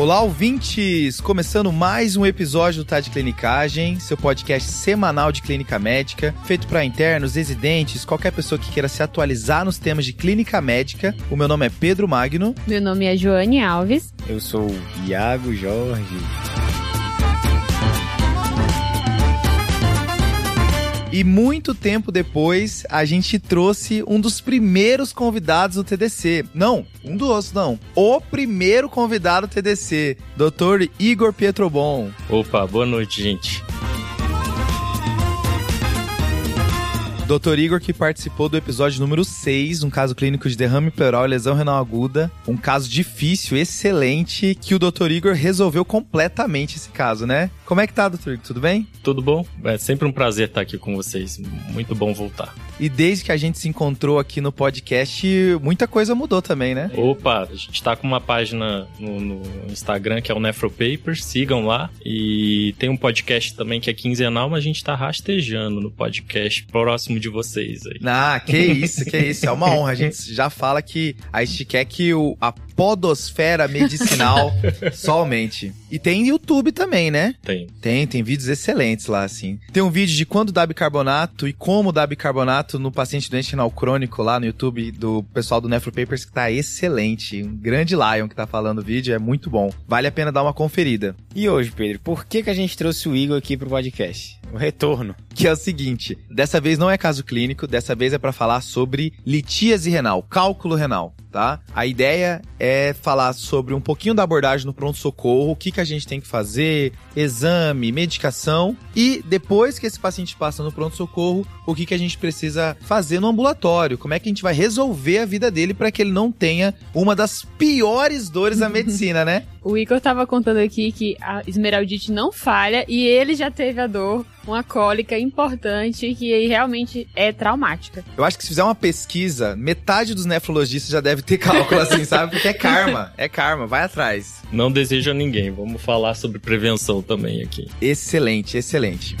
Olá, ouvintes! Começando mais um episódio do Tá de Clinicagem, seu podcast semanal de clínica médica, feito para internos, residentes, qualquer pessoa que queira se atualizar nos temas de clínica médica. O meu nome é Pedro Magno. Meu nome é Joane Alves. Eu sou Iago Jorge. E muito tempo depois, a gente trouxe um dos primeiros convidados do TDC. Não, um dos, não. O primeiro convidado do TDC, Dr. Igor Pietrobon. Opa, boa noite, gente. Dr. Igor que participou do episódio número 6, um caso clínico de derrame pleural e lesão renal aguda. Um caso difícil, excelente, que o Dr. Igor resolveu completamente esse caso, né? Como é que tá, Dr. Igor? Tudo bem? Tudo bom? É sempre um prazer estar aqui com vocês. Muito bom voltar. E desde que a gente se encontrou aqui no podcast, muita coisa mudou também, né? Opa, a gente tá com uma página no, no Instagram que é o Nefropapers, sigam lá. E tem um podcast também que é quinzenal, mas a gente tá rastejando no podcast próximo de vocês aí. Ah, que isso, que isso. É uma honra. A gente já fala que a gente quer que o, a podosfera medicinal somente. E tem YouTube também, né? Tem. Tem, tem vídeos excelentes lá, assim. Tem um vídeo de quando dá bicarbonato e como dá bicarbonato no paciente doente renal crônico lá no YouTube do pessoal do Nefropapers que tá excelente. Um grande Lion que tá falando o vídeo, é muito bom. Vale a pena dar uma conferida. E hoje, Pedro, por que, que a gente trouxe o Igor aqui pro podcast? O retorno. Que é o seguinte, dessa vez não é caso clínico, dessa vez é para falar sobre litíase renal, cálculo renal, tá? A ideia é falar sobre um pouquinho da abordagem no pronto-socorro, o que, que a gente tem que fazer, exame, medicação e depois que esse paciente passa no pronto-socorro, o que, que a gente precisa fazer no ambulatório, como é que a gente vai resolver a vida dele para que ele não tenha uma das piores dores da medicina, né? O Igor tava contando aqui que a esmeraldite não falha e ele já teve a dor, uma cólica importante que realmente é traumática. Eu acho que se fizer uma pesquisa, metade dos nefrologistas já deve ter cálculo assim, sabe? Porque é karma, é karma, vai atrás. Não desejo a ninguém. Vamos falar sobre prevenção também aqui. Excelente, excelente.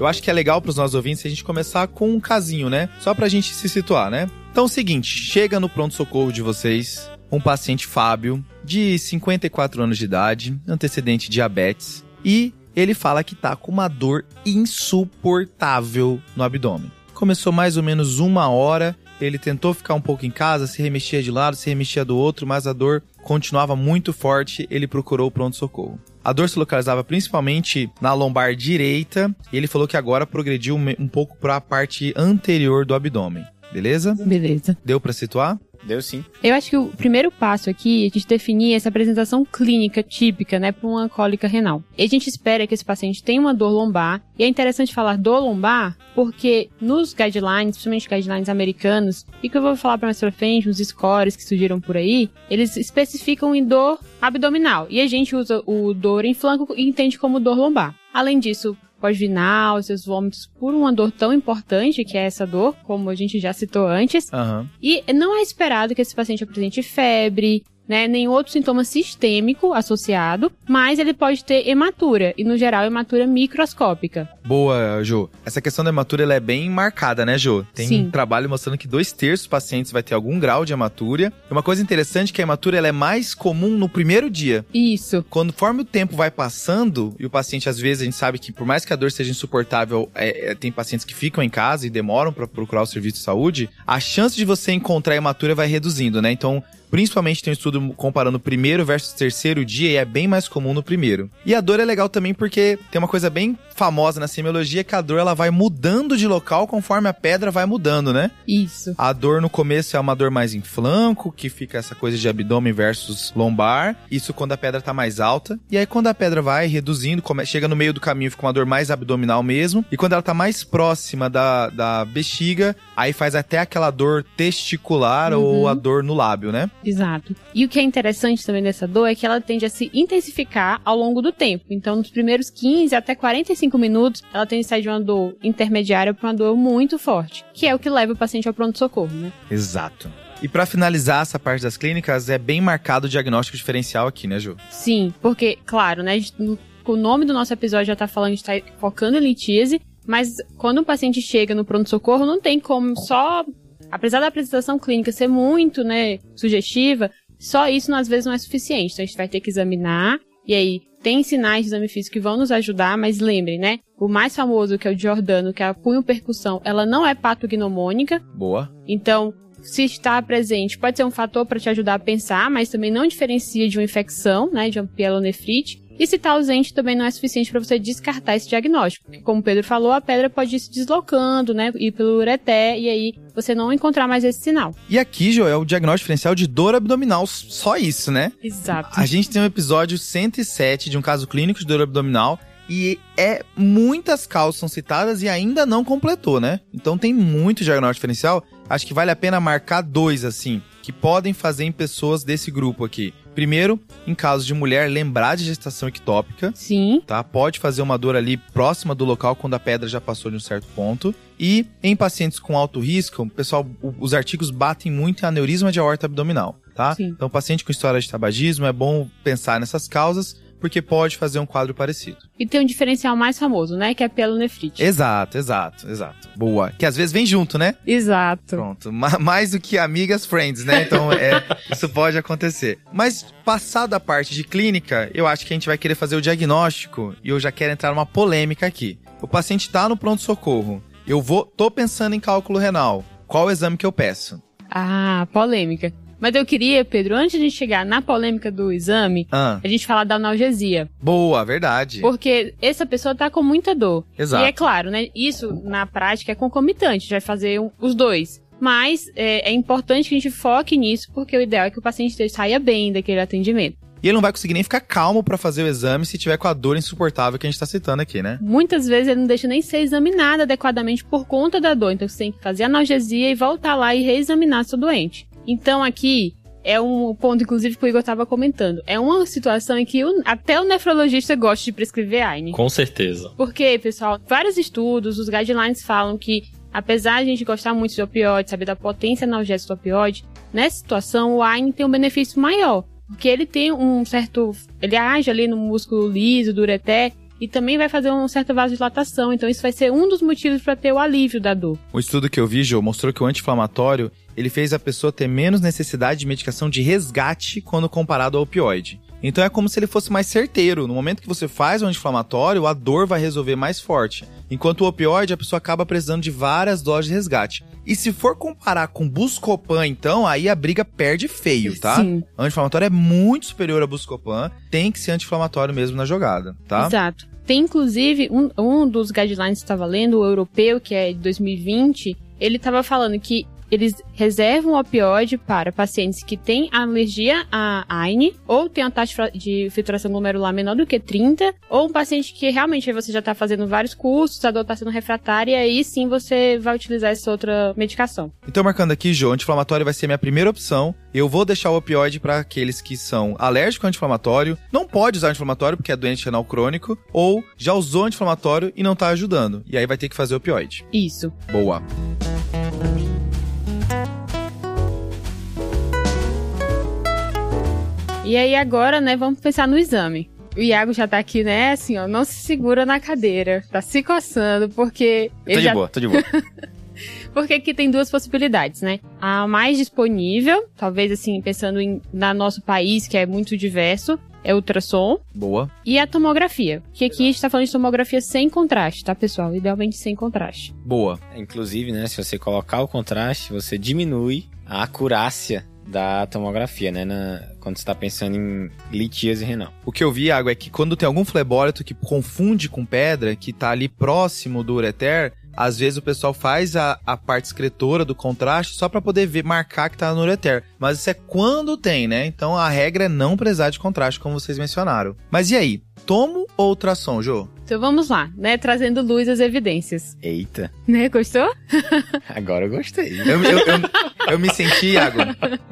Eu acho que é legal para os nossos ouvintes a gente começar com um casinho, né? Só pra gente se situar, né? Então é o seguinte, chega no pronto-socorro de vocês um paciente Fábio, de 54 anos de idade, antecedente diabetes, e ele fala que tá com uma dor insuportável no abdômen. Começou mais ou menos uma hora, ele tentou ficar um pouco em casa, se remexia de lado, se remexia do outro, mas a dor continuava muito forte, ele procurou o pronto-socorro. A dor se localizava principalmente na lombar direita e ele falou que agora progrediu um pouco para a parte anterior do abdômen. Beleza? Beleza. Deu para situar? Deu sim. Eu acho que o primeiro passo aqui é a gente definir essa apresentação clínica típica, né, para uma cólica renal. E a gente espera que esse paciente tenha uma dor lombar. E é interessante falar dor lombar porque nos guidelines, principalmente guidelines americanos, e que eu vou falar para mais pra frente, uns scores que surgiram por aí, eles especificam em dor abdominal. E a gente usa o dor em flanco e entende como dor lombar. Além disso, pode vir náuseas, vômitos por uma dor tão importante que é essa dor, como a gente já citou antes. Aham. E não é esperado que esse paciente apresente febre, né, nem outro sintoma sistêmico associado, mas ele pode ter hematura, e no geral hematura microscópica. Boa, Jô. Essa questão da hematura ela é bem marcada, né, Jô? Tem Sim. um trabalho mostrando que dois terços dos pacientes vai ter algum grau de hematura. E uma coisa interessante é que a hematura ela é mais comum no primeiro dia. Isso. Conforme o tempo vai passando, e o paciente, às vezes, a gente sabe que por mais que a dor seja insuportável, é, é, tem pacientes que ficam em casa e demoram para procurar o serviço de saúde, a chance de você encontrar hematura vai reduzindo, né? Então, Principalmente tem um estudo comparando o primeiro versus terceiro dia e é bem mais comum no primeiro. E a dor é legal também porque tem uma coisa bem famosa na semiologia que a dor ela vai mudando de local conforme a pedra vai mudando, né? Isso. A dor no começo é uma dor mais em flanco, que fica essa coisa de abdômen versus lombar. Isso quando a pedra tá mais alta. E aí quando a pedra vai reduzindo, chega no meio do caminho, fica uma dor mais abdominal mesmo. E quando ela tá mais próxima da, da bexiga, aí faz até aquela dor testicular ou a dor no lábio, né? Exato. E o que é interessante também dessa dor é que ela tende a se intensificar ao longo do tempo. Então, nos primeiros 15 até 45 minutos, ela tende a sair de uma dor intermediária para uma dor muito forte, que é o que leva o paciente ao pronto-socorro, né? Exato. E pra finalizar essa parte das clínicas, é bem marcado o diagnóstico diferencial aqui, né, Ju? Sim, porque, claro, né, o nome do nosso episódio já tá falando, a gente tá focando em litíase, Mas quando o paciente chega no pronto-socorro, não tem como só. Apesar da apresentação clínica ser muito, né, sugestiva, só isso às vezes não é suficiente. Então a gente vai ter que examinar. E aí, tem sinais de exame físico que vão nos ajudar, mas lembrem, né? O mais famoso, que é o de Jordano, que é a punho-percussão, ela não é patognomônica. Boa. Então, se está presente, pode ser um fator para te ajudar a pensar, mas também não diferencia de uma infecção, né, de uma pielonefrite. E se está ausente, também não é suficiente para você descartar esse diagnóstico. Porque, como o Pedro falou, a pedra pode ir se deslocando, né? Ir pelo ureté, e aí você não encontrar mais esse sinal. E aqui, Joel, é o diagnóstico diferencial de dor abdominal, só isso, né? Exato. A gente tem um episódio 107 de um caso clínico de dor abdominal. E é muitas causas são citadas e ainda não completou, né? Então tem muito diagnóstico diferencial. Acho que vale a pena marcar dois, assim, que podem fazer em pessoas desse grupo aqui. Primeiro, em casos de mulher lembrar de gestação ectópica, Sim. tá? Pode fazer uma dor ali próxima do local quando a pedra já passou de um certo ponto. E em pacientes com alto risco, pessoal, os artigos batem muito em aneurisma de aorta abdominal, tá? Sim. Então, paciente com história de tabagismo, é bom pensar nessas causas, porque pode fazer um quadro parecido. E tem um diferencial mais famoso, né? Que é a pielonefrite. Exato, exato, exato. Boa. Que às vezes vem junto, né? Exato. Pronto. Ma- mais do que amigas, friends, né? Então, é, isso pode acontecer. Mas, passada a parte de clínica, eu acho que a gente vai querer fazer o diagnóstico e eu já quero entrar numa polêmica aqui. O paciente tá no pronto-socorro. Eu vou, tô pensando em cálculo renal. Qual o exame que eu peço? Ah, polêmica. Mas eu queria, Pedro, antes de a gente chegar na polêmica do exame, Ah, a gente falar da analgesia. boa, verdade. Porque essa pessoa tá com muita dor. Exato. E é claro, né? Isso na prática é concomitante, vai fazer um- os dois. Mas é, é importante que a gente foque nisso, porque o ideal é que o paciente saia bem daquele atendimento. E ele não vai conseguir nem ficar calmo pra fazer o exame se tiver com a dor insuportável que a gente tá citando aqui, né? Muitas vezes ele não deixa nem ser examinado adequadamente por conta da dor. Então você tem que fazer analgesia e voltar lá e reexaminar seu doente. Então aqui é um ponto, inclusive, que o Igor estava comentando. É uma situação em que o- até o nefrologista gosta de prescrever AINE. Com certeza. Porque, pessoal, vários estudos, os guidelines falam que, apesar de a gente gostar muito de opioide, saber da potência analgésica do opioide, nessa situação o AINE tem um benefício maior. Porque ele tem um certo. Ele age ali no músculo liso do ureté e também vai fazer uma certa vasodilatação. Então, isso vai ser um dos motivos para ter o alívio da dor. O estudo que eu vi, Jô, mostrou que o anti-inflamatório ele fez a pessoa ter menos necessidade de medicação de resgate quando comparado ao opioide. Então é como se ele fosse mais certeiro. No momento que você faz o anti-inflamatório, a dor vai resolver mais forte. Enquanto o opioide, a pessoa acaba precisando de várias doses de resgate. E se for comparar com Buscopan, então, aí a briga perde feio, tá? Sim. Anti-inflamatório é muito superior a Buscopan, tem que ser anti-inflamatório mesmo na jogada, tá? Exato. Tem, inclusive, um, um dos guidelines que estava lendo, o europeu, que é de 2020, ele estava falando que eles reservam o opioide para pacientes que têm alergia a AINE, ou tem uma taxa de filtração glomerular menor do que 30, ou um paciente que realmente você já está fazendo vários cursos, a dor está sendo refratária, e aí sim você vai utilizar essa outra medicação. Então, marcando aqui, Jô, anti-inflamatório vai ser minha primeira opção. Eu vou deixar o opioide para aqueles que são alérgicos ao anti-inflamatório, não pode usar anti-inflamatório porque é doente renal crônico, ou já usou anti-inflamatório e não tá ajudando. E aí vai ter que fazer opioide. Isso. Boa. E aí agora, né, vamos pensar no exame. O Iago já tá aqui, né, assim, ó, não se segura na cadeira, tá se coçando, porque Tô ele de já boa, tô de boa. Porque aqui tem duas possibilidades, né? A mais disponível, talvez assim, pensando em na nosso país, que é muito diverso, é ultrassom Boa. e a tomografia. Que aqui a gente tá falando de tomografia sem contraste, tá, pessoal? Idealmente sem contraste. Boa. Inclusive, né, se você colocar o contraste, você diminui a acurácia da tomografia, né, na- quando você tá pensando em litíase renal. O que eu vi, Iago, é que quando tem algum flebólito que confunde com pedra, que tá ali próximo do ureter, às vezes o pessoal faz a, a parte excretora do contraste só pra poder ver, marcar que tá no ureter. Mas isso é quando tem, né? Então a regra é não precisar de contraste, como vocês mencionaram. Mas e aí? Tomo ou ultrassom, Jô? Então vamos lá, né? Trazendo luz às evidências. Eita, Né? Gostou? agora eu gostei. Eu, eu, eu, eu me senti, Iago.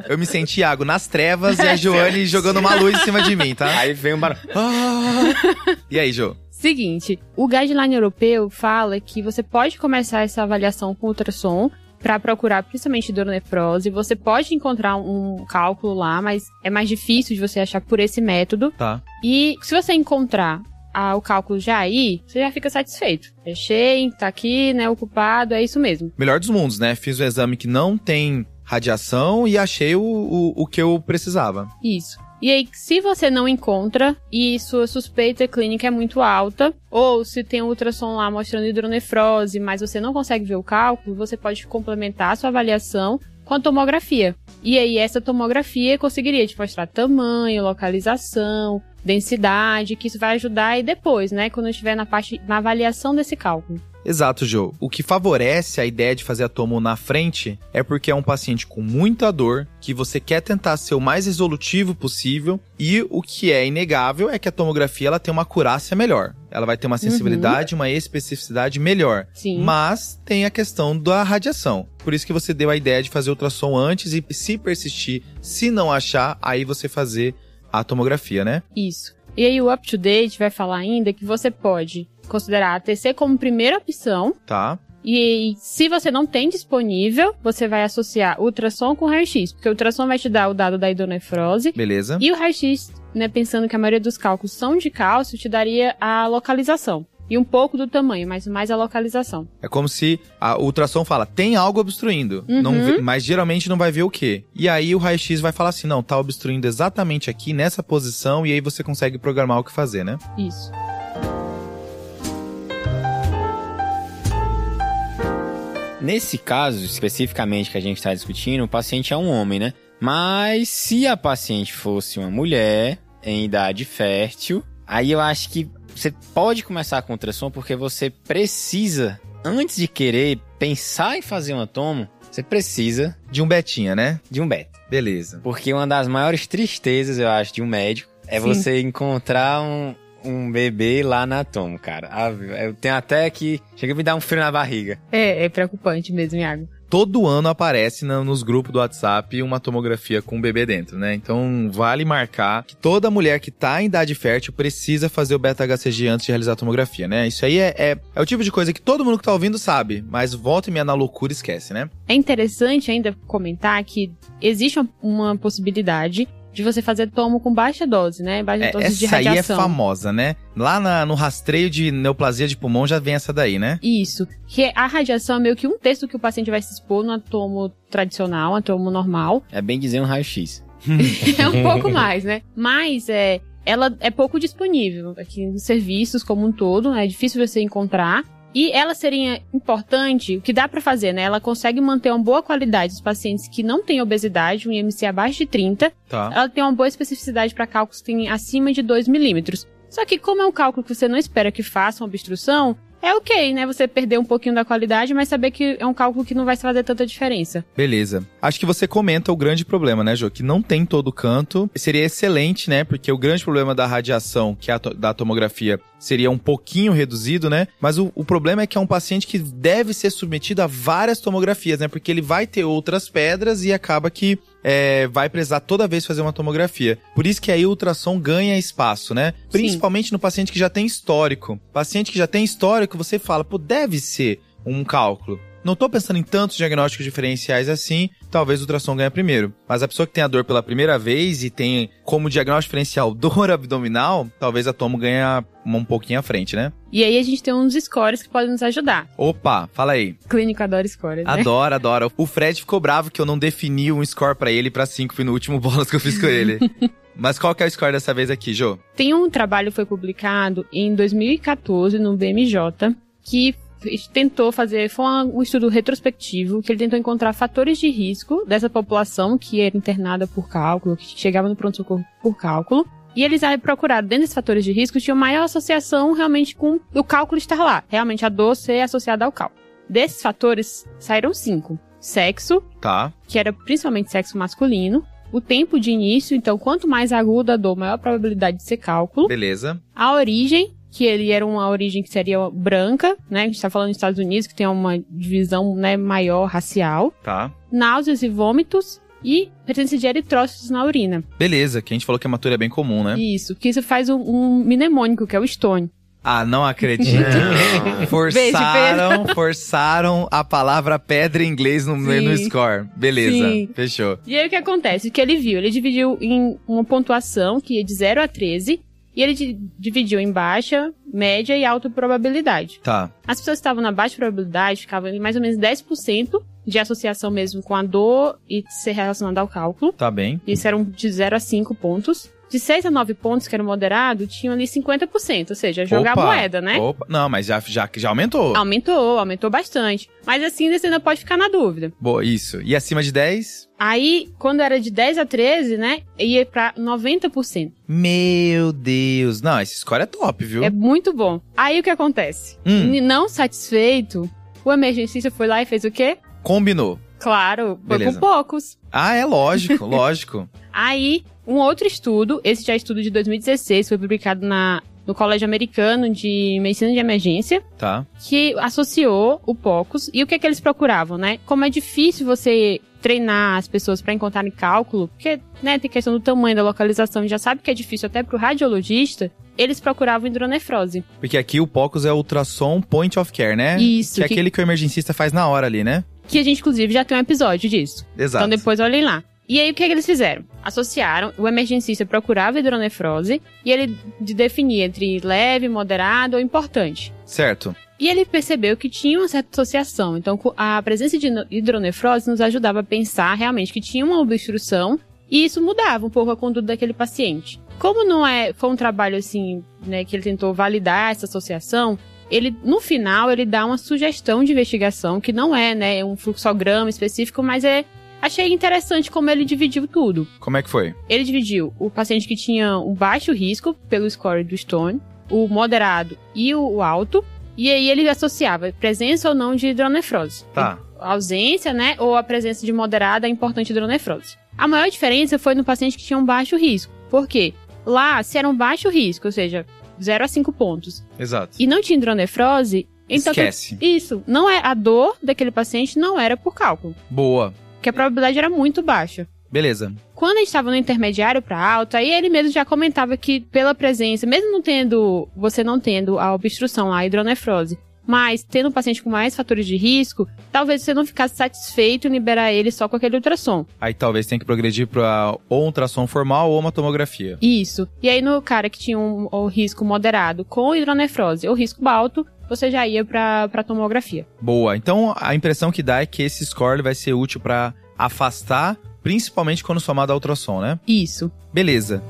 Eu me senti, Iago, nas trevas e a Joane jogando uma luz em cima de mim, tá? Aí vem um barulho. Ah. E aí, Jô? Seguinte, o guideline europeu fala que você pode começar essa avaliação com ultrassom para procurar principalmente neuronefrose. Você pode encontrar um cálculo lá, mas é mais difícil de você achar por esse método. Tá. E se você encontrar a- o cálculo já aí, você já fica satisfeito. Fechei, tá aqui, né, ocupado, é isso mesmo. Melhor dos mundos, né? Fiz o exame que não tem radiação e achei o, o, o que eu precisava. Isso. E aí, se você não encontra e sua suspeita clínica é muito alta, ou se tem um ultrassom lá mostrando hidronefrose, mas você não consegue ver o cálculo, você pode complementar a sua avaliação com a tomografia. E aí, essa tomografia conseguiria te mostrar tamanho, localização, densidade, que isso vai ajudar aí depois, né? Quando estiver na parte, na avaliação desse cálculo. Exato, Joe. O que favorece a ideia de fazer a tomo na frente é porque é um paciente com muita dor, que você quer tentar ser o mais resolutivo possível, e o que é inegável é que a tomografia ela tem uma acurácia melhor. Ela vai ter uma sensibilidade, uma especificidade melhor. Sim. Mas tem a questão da radiação. Por isso que você deu a ideia de fazer ultrassom antes e se persistir, se não achar, aí você fazer a tomografia, né? Isso. E aí, o Up to Date vai falar ainda que você pode considerar a TC como primeira opção. Tá? E se você não tem disponível, você vai associar ultrassom com raio-x, porque o ultrassom vai te dar o dado da hidronefrose Beleza. e o raio-x, né, pensando que a maioria dos cálculos são de cálcio, te daria a localização. E um pouco do tamanho, mas mais a localização. É como se a, o ultrassom fala, tem algo obstruindo, Uhum. não vê- mas geralmente não vai ver o quê. E aí o raio-x vai falar assim, não, tá obstruindo exatamente aqui, nessa posição, e aí você consegue programar o que fazer, né? Isso. Nesse caso, especificamente que a gente está discutindo, o paciente é um homem, né? Mas se a paciente fosse uma mulher em idade fértil, aí eu acho que você pode começar com ultrassom porque você precisa, antes de querer pensar em fazer uma tomo, você precisa De um betinha, né? de um beta. Beleza. Porque uma das maiores tristezas, eu acho, de um médico é Sim. você encontrar um, um bebê lá na tomo, cara. Ah, Eu tenho até que. Chega a me dar um frio na barriga. É, é preocupante mesmo, Iago. Todo ano aparece na- nos grupos do WhatsApp uma tomografia com um bebê dentro, né? Então vale marcar que toda mulher que tá em idade fértil precisa fazer o beta-HCG antes de realizar a tomografia, né? Isso aí é, é, é o tipo de coisa que todo mundo que tá ouvindo sabe, mas volta e meia na loucura esquece, né? É interessante ainda comentar que existe uma- uma possibilidade de você fazer tomo com baixa dose, né? Baixa É, dose de essa aí é radiação. famosa, né? Lá na- no rastreio de neoplasia de pulmão já vem essa daí, né? Isso. Que a radiação é meio que um terço que o paciente vai se expor no atomo tradicional, atomo normal. É bem dizer um raio-x. é um pouco mais, né? Mas é, ela é pouco disponível aqui nos serviços como um todo, é difícil você encontrar. E ela seria importante, o que dá pra fazer, né? Ela consegue manter uma boa qualidade dos pacientes que não têm obesidade, um IMC abaixo de 30. Tá. Ela tem uma boa especificidade para cálculos que têm acima de 2 milímetros. Só que como é um cálculo que você não espera que faça uma obstrução, é ok, né? Você perder um pouquinho da qualidade, mas saber que é um cálculo que não vai fazer tanta diferença. Beleza. Acho que você comenta o grande problema, né, Jô? Que não tem todo canto. Seria excelente, né? Porque o grande problema da radiação, que é a to- da tomografia, seria um pouquinho reduzido, né? Mas o, o problema é que é um paciente que deve ser submetido a várias tomografias, né? Porque ele vai ter outras pedras e acaba que é, vai precisar toda vez fazer uma tomografia. Por isso que aí o ultrassom ganha espaço, né? Principalmente no paciente que já tem histórico. Paciente que já tem histórico, você fala, pô, deve ser um cálculo. Não tô pensando em tantos diagnósticos diferenciais assim, talvez o ultrassom ganhe primeiro. Mas a pessoa que tem a dor pela primeira vez e tem como diagnóstico diferencial dor abdominal, talvez a tomo ganhe um pouquinho à frente, né? E aí a gente tem uns scores que podem nos ajudar. Opa, fala aí. Clínico adora scores, né? Adora, adora. O Fred ficou bravo que eu não defini um score pra ele pra 5 foi no último bolas que eu fiz com ele. Mas qual que é o score dessa vez aqui, Jô? Tem um trabalho que foi publicado em 2014 no BMJ que tentou fazer, foi um estudo retrospectivo, que ele tentou encontrar fatores de risco dessa população que era internada por cálculo, que chegava no pronto-socorro por cálculo. E eles aí procuraram, dentro desses fatores de risco, tinha maior associação realmente com o cálculo estar lá. Realmente a dor ser associada ao cálculo. Desses fatores, saíram cinco. Sexo, Tá. que era principalmente sexo masculino. O tempo de início, então, quanto mais aguda a dor, maior a probabilidade de ser cálculo. Beleza. A origem, que ele era uma origem que seria branca, né? A gente tá falando dos Estados Unidos, que tem uma divisão né, maior racial. Tá. Náuseas e vômitos. E presença de eritrócitos na urina. Beleza, que a gente falou que a matura é bem comum, né? Isso, que isso faz um, um mnemônico, que é o Stone. Ah, não acredito. forçaram, forçaram a palavra pedra em inglês no, Sim. no score. Beleza, Sim. fechou. E aí o que acontece? O que ele viu? Ele dividiu em uma pontuação que ia de 0 a 13. E ele di- dividiu em baixa, média e alta probabilidade. Tá. As pessoas que estavam na baixa probabilidade ficavam em mais ou menos 10% de associação mesmo com a dor e ser relacionada ao cálculo. Tá bem. Isso eram de 0 a 5 pontos. De 6 a 9 pontos, que era o moderado, tinham ali 50%, ou seja, jogar Opa, moeda, né? Opa. Não, mas já, já, já aumentou. Aumentou, aumentou bastante. Mas assim, você ainda pode ficar na dúvida. Boa, isso. E acima de 10? Aí, quando era de 10 a 13, né, ia pra 90%. Meu Deus. Não, esse score é top, viu? É muito bom. Aí o que acontece? Hum. Não satisfeito, o emergencista foi lá e fez o quê? Combinou. Claro, foi Beleza. com poucos. Ah, é lógico, lógico. Aí, um outro estudo, esse já é estudo de 2016, foi publicado na, no Colégio Americano de Medicina de Emergência, Tá. que associou o POCUS. E o que é que eles procuravam, né? Como é difícil você treinar as pessoas para encontrarem cálculo, porque né, tem questão do tamanho, da localização, já sabe que é difícil até pro radiologista, eles procuravam hidronefrose. Porque aqui o POCUS é o ultrassom point of care, né? Isso, Que é que- aquele que o emergencista faz na hora ali, né? Que a gente, inclusive, já tem um episódio disso. Exato. Então depois olhem lá. E aí o que, é que eles fizeram? Associaram, o emergencista procurava hidronefrose e ele de- definia entre leve, moderado ou importante. Certo. E ele percebeu que tinha uma certa associação. Então a presença de hidronefrose nos ajudava a pensar realmente que tinha uma obstrução e isso mudava um pouco a conduta daquele paciente. Como não é, foi um trabalho assim, né, que ele tentou validar essa associação, ele no final ele dá uma sugestão de investigação que não é, né, um fluxograma específico, mas é achei interessante como ele dividiu tudo. Como é que foi? Ele dividiu o paciente que tinha um baixo risco pelo score do Stone, o moderado e o alto, e aí ele associava presença ou não de hidronefrose. Tá. A ausência, né, ou a presença de moderada é importante hidronefrose. A maior diferença foi no paciente que tinha um baixo risco. Por quê? Lá, se era um baixo risco, ou seja, 0 a 5 pontos, Exato. e não tinha hidronefrose, então Esquece. isso, não é a dor daquele paciente não era por cálculo, Boa. Porque a probabilidade era muito baixa. Beleza. Quando a gente estava no intermediário para alto, aí ele mesmo já comentava que pela presença, mesmo não tendo, você não tendo a obstrução, a hidronefrose, mas tendo um paciente com mais fatores de risco, talvez você não ficasse satisfeito em liberar ele só com aquele ultrassom. Aí talvez tenha que progredir pra ou um ultrassom formal ou uma tomografia. Isso. E aí no cara que tinha um, o risco moderado com hidronefrose ou risco alto, você já ia para para tomografia. Boa. Então a impressão que dá é que esse score vai ser útil pra afastar, principalmente quando somado ao ultrassom, né? Isso. Beleza.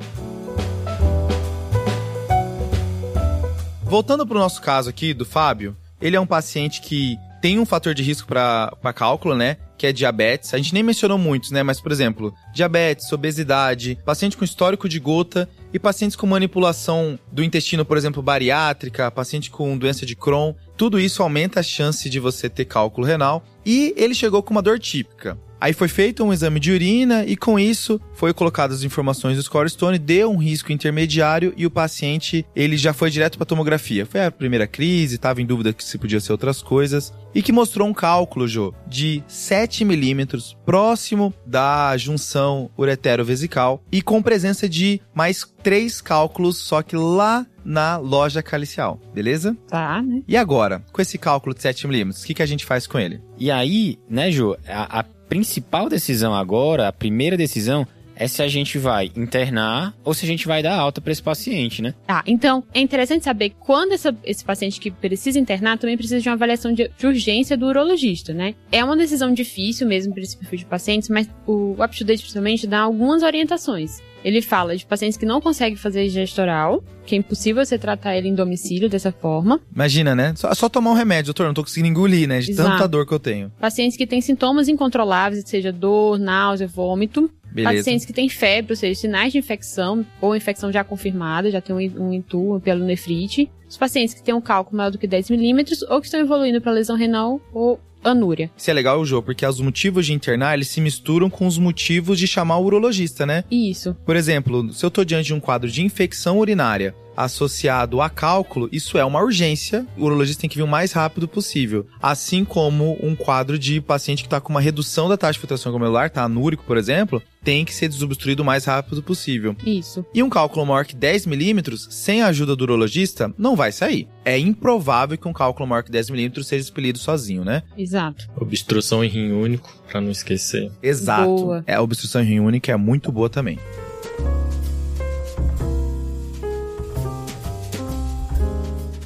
Voltando pro nosso caso aqui do Fábio, ele é um paciente que tem um fator de risco para cálculo, né? Que é diabetes. A gente nem mencionou muitos, né? Mas, por exemplo, diabetes, obesidade, paciente com histórico de gota e pacientes com manipulação do intestino, por exemplo, bariátrica, paciente com doença de Crohn. Tudo isso aumenta a chance de você ter cálculo renal. E ele chegou com uma dor típica. Aí foi feito um exame de urina e com isso foi colocadas as informações do score stone, deu um risco intermediário e o paciente ele já foi direto para tomografia. Foi a primeira crise, estava em dúvida que se podia ser outras coisas e que mostrou um cálculo, Jô, de 7 milímetros próximo da junção uretero-vesical e com presença de mais três cálculos, só que lá na loja calicial, beleza? Tá, né? E agora, com esse cálculo de 7 milímetros, o que, que a gente faz com ele? E aí, né, Jô, a, a principal decisão agora, a primeira decisão, é se a gente vai internar ou se a gente vai dar alta para esse paciente, né? Tá, então é interessante saber quando essa- esse paciente que precisa internar também precisa de uma avaliação de, de urgência do urologista, né? É uma decisão difícil mesmo para esse perfil de pacientes, mas o UpToDate principalmente dá algumas orientações. Ele fala de pacientes que não conseguem fazer gestoral, que é impossível você tratar ele em domicílio dessa forma. Imagina, né? Só, só tomar um remédio, doutor, não tô conseguindo engolir, né? De Exato. tanta dor que eu tenho. Pacientes que têm sintomas incontroláveis, seja dor, náusea, vômito. Beleza. Pacientes que têm febre, ou seja, sinais de infecção ou infecção já confirmada, já tem um, um intu, um pielonefrite. Os pacientes que têm um cálculo maior do que 10 milímetros ou que estão evoluindo para lesão renal ou anúria. Isso é legal, Jô, porque os motivos de internar, eles se misturam com os motivos de chamar o urologista, né? Isso. Por exemplo, se eu tô diante de um quadro de infecção urinária associado a cálculo, isso é uma urgência. O urologista tem que vir o mais rápido possível. Assim como um quadro de paciente que tá com uma redução da taxa de filtração glomerular, tá anúrico, por exemplo, tem que ser desobstruído o mais rápido possível. Isso. E um cálculo maior que 10 milímetros, sem a ajuda do urologista, não vai sair. É improvável que um cálculo maior que 10 milímetros seja expelido sozinho, né? Exato. Obstrução em rim único, pra não esquecer. Exato. Boa. É, a obstrução em rim única é muito boa também.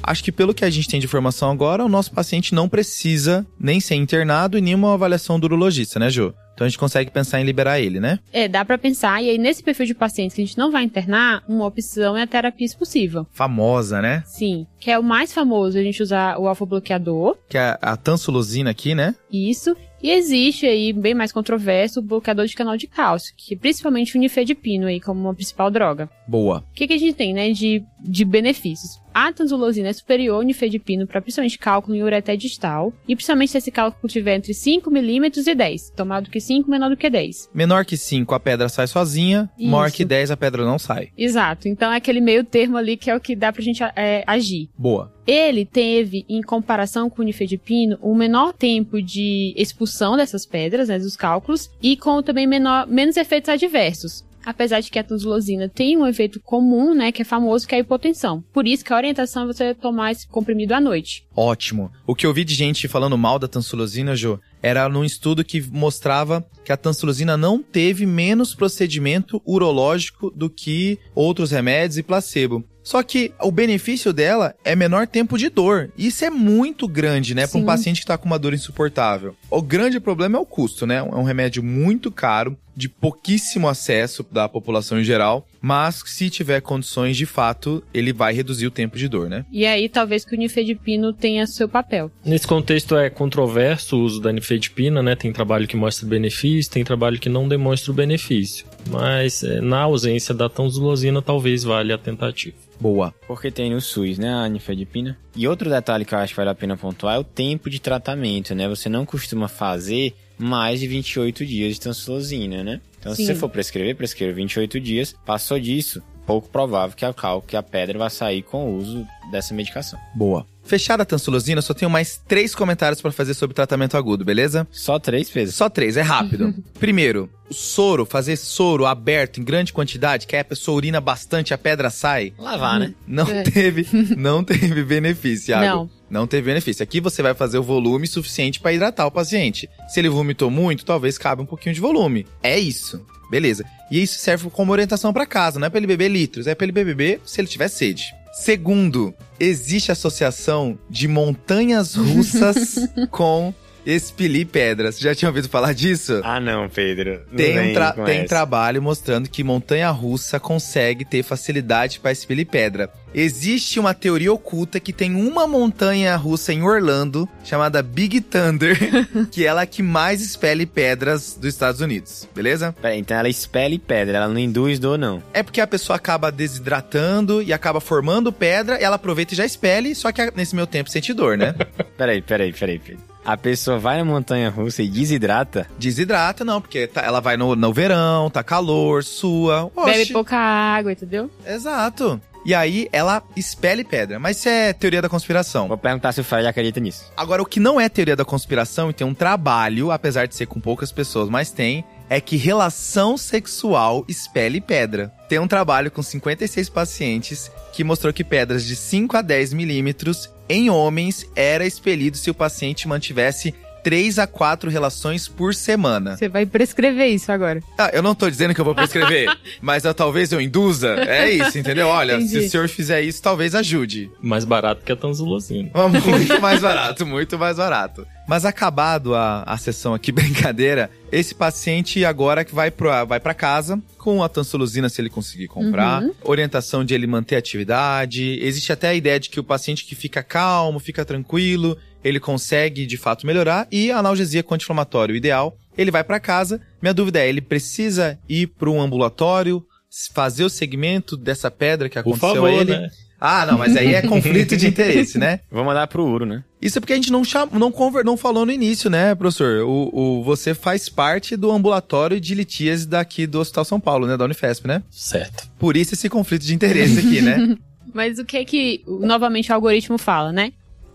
Acho que pelo que a gente tem de informação agora, o nosso paciente não precisa nem ser internado e nenhuma avaliação do urologista, né, Ju? Então a gente consegue pensar em liberar ele, né? É, dá pra pensar. E aí, nesse perfil de pacientes que a gente não vai internar, uma opção é a terapia expulsiva. Famosa, né? Sim. Que é o mais famoso, a gente usar o alfa-bloqueador. Que é a tansulosina aqui, né? Isso. E existe aí, bem mais controverso, o bloqueador de canal de cálcio, que é principalmente o nifedipino aí como uma principal droga. Boa. O que, que a gente tem, né, de, de benefícios? A tanzulosina é superior ao nifedipino para principalmente cálculo em ureter distal, e principalmente se esse cálculo tiver entre 5 milímetros e 10, então maior do que 5, menor do que 10. Menor que 5, a pedra sai sozinha, Isso. maior que 10, a pedra não sai. Exato, então é aquele meio termo ali que é o que dá pra gente é, agir. Boa. Ele teve, em comparação com o nifedipino, um menor tempo de expulsão dessas pedras, né, dos cálculos, e com também menor, menos efeitos adversos. Apesar de que a tanzulosina tem um efeito comum, né, que é famoso, que é a hipotensão. Por isso que a orientação é você tomar esse comprimido à noite. Ótimo. O que eu vi de gente falando mal da tansulosina, Jo, era num estudo que mostrava que a tansulosina não teve menos procedimento urológico do que outros remédios e placebo. Só que o benefício dela é menor tempo de dor. Isso é muito grande, né, para um paciente que tá com uma dor insuportável. O grande problema é o custo, né? É um remédio muito caro, de pouquíssimo acesso da população em geral, mas se tiver condições de fato, ele vai reduzir o tempo de dor, né? E aí, talvez que o nifedipino tenha seu papel. Nesse contexto é controverso o uso da nifedipina, né? Tem trabalho que mostra benefício, tem trabalho que não demonstra o benefício. Mas é, na ausência da tanzulosina, talvez valha a tentativa. Boa. Porque tem no SUS, né, a nifedipina. E outro detalhe que eu acho que vale a pena pontuar é o tempo de tratamento, né? Você não costuma fazer mais de 28 dias de tansulosina, né? Então, se Sim. você for prescrever, prescreva 28 dias. Passou disso, pouco provável que a cálculo, que a pedra vai sair com o uso dessa medicação. Boa. Fechada a tansulosina, só tenho mais três comentários pra fazer sobre tratamento agudo, beleza? Só três vezes. Só três, é rápido. Primeiro, o soro, fazer soro aberto em grande quantidade, que aí a pessoa urina bastante, a pedra sai. Lavar, né? Não É. teve, não teve benefício, Thiago. Não. Não teve benefício. Aqui você vai fazer o volume suficiente pra hidratar o paciente. Se ele vomitou muito, talvez cabe um pouquinho de volume. É isso. Beleza. E isso serve como orientação pra casa, não é pra ele beber litros, é pra ele beber se ele tiver sede. Segundo, existe associação de montanhas russas com expelir pedras. Já tinha ouvido falar disso? Ah, não, Pedro. Não Tem, um tra- tem essa. trabalho mostrando que montanha russa consegue ter facilidade para expelir pedra. Existe uma teoria oculta que tem uma montanha russa em Orlando, chamada Big Thunder, que ela é a que mais expele pedras dos Estados Unidos, beleza? Peraí, então ela expele pedra, ela não induz dor, não. É porque a pessoa acaba desidratando e acaba formando pedra, e ela aproveita e já expele, só que nesse meu tempo sente dor, né? Peraí, peraí, peraí, Pedro. A pessoa vai na montanha russa e desidrata. Desidrata, não, porque tá- ela vai no, no verão, tá calor, sua. Bebe pouca água, entendeu? Exato. E aí ela expele pedra. Mas isso é teoria da conspiração. Vou perguntar se o Fred acredita nisso. Agora, o que não é teoria da conspiração e tem um trabalho, apesar de ser com poucas pessoas, mas tem, é que relação sexual expele pedra. Tem um trabalho com 56 pacientes que mostrou que pedras de 5 a 10 milímetros em homens era expelido se o paciente mantivesse 3 a 4 relações por semana. Você vai prescrever isso agora. Ah, eu não tô dizendo que eu vou prescrever, mas eu, talvez eu induza. É isso, entendeu? Olha, se Entendi. o senhor fizer isso, talvez ajude. Mais barato que a tanzulosina. Muito mais barato, muito mais barato. Mas acabado a, a sessão aqui, brincadeira, esse paciente agora que vai, pro, vai para casa com a tansulosina se ele conseguir comprar, Uhum. orientação de ele manter a atividade. Existe até a ideia de que o paciente que fica calmo, fica tranquilo, ele consegue de fato melhorar e a analgesia com anti-inflamatório ideal. Ele vai para casa. Minha dúvida é, ele precisa ir para um ambulatório, fazer o segmento dessa pedra que Por aconteceu favor, a ele? né? Ah, não, mas aí é conflito de interesse, né? Vou mandar pro Uro, né? Isso é porque a gente não, cham... não, conver... não falou no início, né, professor? O, o... Você faz parte do ambulatório de litíase daqui do Hospital São Paulo, né? Da Unifesp, né? Certo. Por isso esse conflito de interesse aqui, né? Mas o que é que, novamente, o algoritmo fala, né?